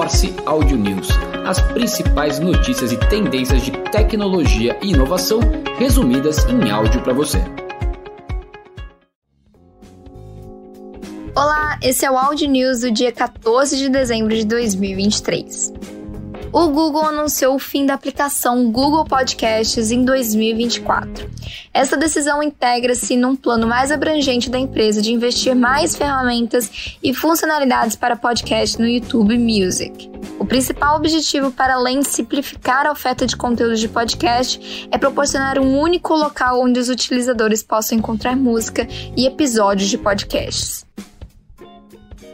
Morse Audio News, as principais notícias e tendências de tecnologia e inovação resumidas em áudio para você. Olá, esse é o Audio News do dia 14 de dezembro de 2023 o Google anunciou o fim da aplicação Google Podcasts em 2024. Essa decisão integra-se num plano mais abrangente da empresa de investir mais ferramentas e funcionalidades para podcast no YouTube Music. O principal objetivo, para além de simplificar a oferta de conteúdos de podcast, é proporcionar um único local onde os utilizadores possam encontrar música e episódios de podcasts.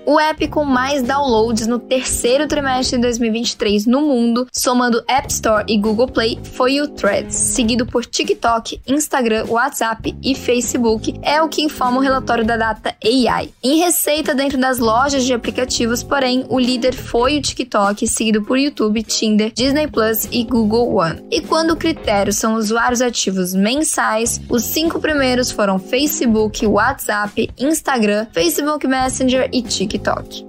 O app com mais downloads no terceiro trimestre de 2023 no mundo, somando App Store e Google Play, foi o Threads, seguido por TikTok, Instagram, WhatsApp e Facebook, é o que informa o relatório da Data AI. Em receita dentro das lojas de aplicativos, porém, o líder foi o TikTok, seguido por YouTube, Tinder, Disney Plus e Google One. E quando o critério são usuários ativos mensais, os cinco primeiros foram Facebook, WhatsApp, Instagram, Facebook Messenger e TikTok. TikTok.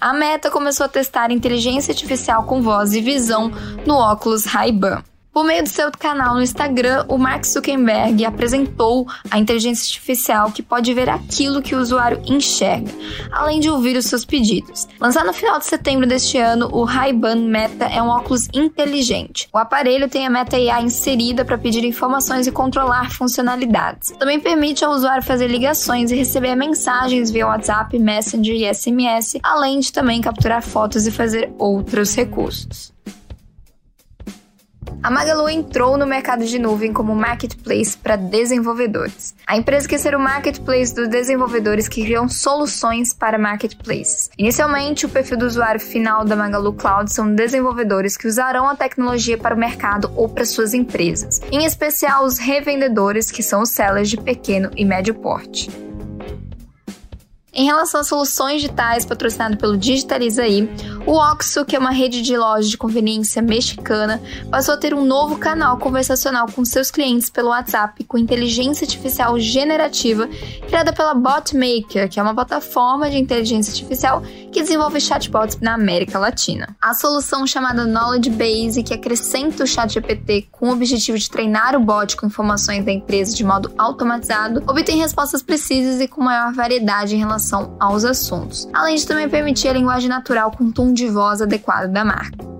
A Meta começou a testar inteligência artificial com voz e visão no óculos Ray-Ban. Por meio do seu canal no Instagram, o Mark Zuckerberg apresentou a inteligência artificial que pode ver aquilo que o usuário enxerga, além de ouvir os seus pedidos. Lançado no final de setembro deste ano, o Ray-Ban Meta é um óculos inteligente. O aparelho tem a Meta AI inserida para pedir informações e controlar funcionalidades. Também permite ao usuário fazer ligações e receber mensagens via WhatsApp, Messenger e SMS, além de também capturar fotos e fazer outros recursos. A Magalu entrou no mercado de nuvem como marketplace para desenvolvedores. A empresa quer ser o marketplace dos desenvolvedores que criam soluções para marketplaces. Inicialmente, o perfil do usuário final da Magalu Cloud são desenvolvedores que usarão a tecnologia para o mercado ou para suas empresas, em especial os revendedores, que são os sellers de pequeno e médio porte. Em relação às soluções digitais patrocinado pelo Digitalizaí, o Oxo, que é uma rede de lojas de conveniência mexicana, passou a ter um novo canal conversacional com seus clientes pelo WhatsApp com inteligência artificial generativa criada pela Botmaker, que é uma plataforma de inteligência artificial que desenvolve chatbots na América Latina. A solução chamada Knowledge Base, que acrescenta o ChatGPT com o objetivo de treinar o bot com informações da empresa de modo automatizado, obtém respostas precisas e com maior variedade em relação relação aos assuntos, além de também permitir a linguagem natural com tom de voz adequado da marca.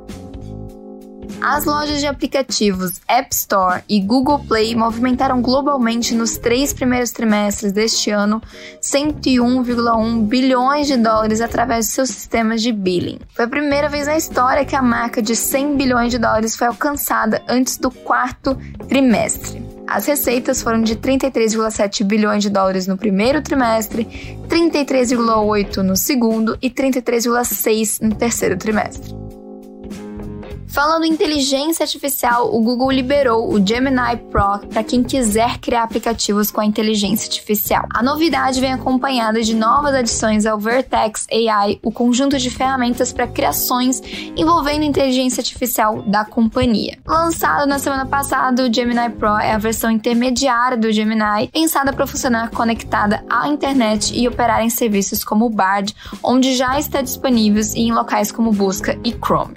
As lojas de aplicativos App Store e Google Play movimentaram globalmente nos três primeiros trimestres deste ano 101,1 bilhões de dólares através de seus sistemas de billing. Foi a primeira vez na história que a marca de 100 bilhões de dólares foi alcançada antes do quarto trimestre. As receitas foram de 33,7 bilhões de dólares no primeiro trimestre, 33,8 no segundo e 33,6 no terceiro trimestre. Falando em inteligência artificial, o Google liberou o Gemini Pro para quem quiser criar aplicativos com a inteligência artificial. A novidade vem acompanhada de novas adições ao Vertex AI, o conjunto de ferramentas para criações envolvendo inteligência artificial da companhia. Lançado na semana passada, o Gemini Pro é a versão intermediária do Gemini, pensada para funcionar conectada à internet e operar em serviços como o Bard, onde já está disponível em locais como Busca e Chrome.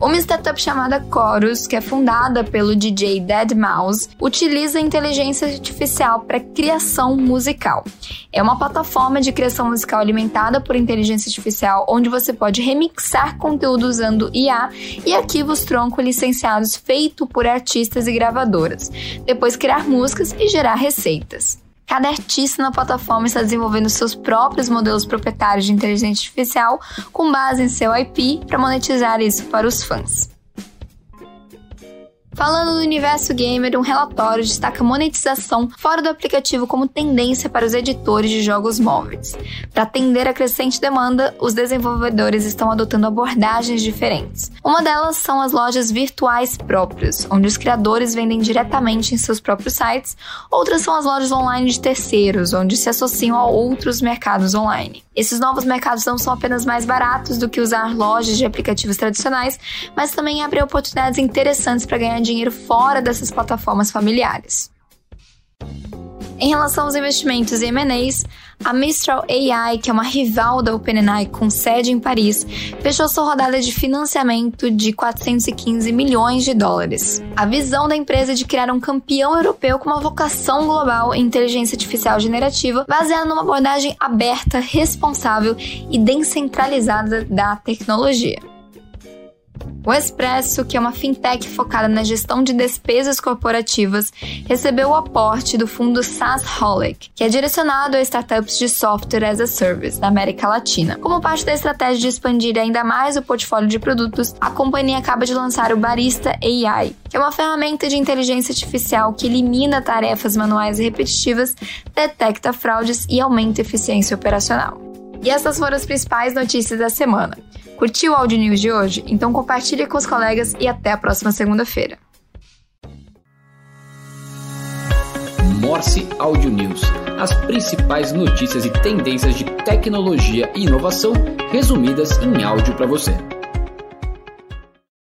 Uma startup chamada Chorus, que é fundada pelo DJ Dead Mouse, utiliza inteligência artificial para criação musical. É uma plataforma de criação musical alimentada por inteligência artificial, onde você pode remixar conteúdo usando IA e arquivos tronco licenciados feito por artistas e gravadoras, depois criar músicas e gerar receitas. Cada artista na plataforma está desenvolvendo seus próprios modelos proprietários de inteligência artificial com base em seu IP para monetizar isso para os fãs. Falando do universo gamer, um relatório destaca monetização fora do aplicativo como tendência para os editores de jogos móveis. Para atender a crescente demanda, os desenvolvedores estão adotando abordagens diferentes. Uma delas são as lojas virtuais próprias, onde os criadores vendem diretamente em seus próprios sites. Outras são as lojas online de terceiros, onde se associam a outros mercados online. Esses novos mercados não são apenas mais baratos do que usar lojas de aplicativos tradicionais, mas também abrem oportunidades interessantes para ganhar dinheiro fora dessas plataformas familiares. Em relação aos investimentos e M&As, a Mistral AI, que é uma rival da OpenAI com sede em Paris, fechou sua rodada de financiamento de 415 milhões de dólares. A visão da empresa é de criar um campeão europeu com uma vocação global em inteligência artificial generativa, baseada numa abordagem aberta, responsável e descentralizada da tecnologia. O Expresso, que é uma fintech focada na gestão de despesas corporativas, recebeu o aporte do fundo SaaSholic, que é direcionado a startups de software as a service na América Latina. Como parte da estratégia de expandir ainda mais o portfólio de produtos, a companhia acaba de lançar o Barista AI, que é uma ferramenta de inteligência artificial que elimina tarefas manuais e repetitivas, detecta fraudes e aumenta a eficiência operacional. E essas foram as principais notícias da semana. Curtiu o Audio News de hoje? Então compartilhe com os colegas e até a próxima segunda-feira. Morse Audio News. As principais notícias e tendências de tecnologia e inovação resumidas em áudio para você.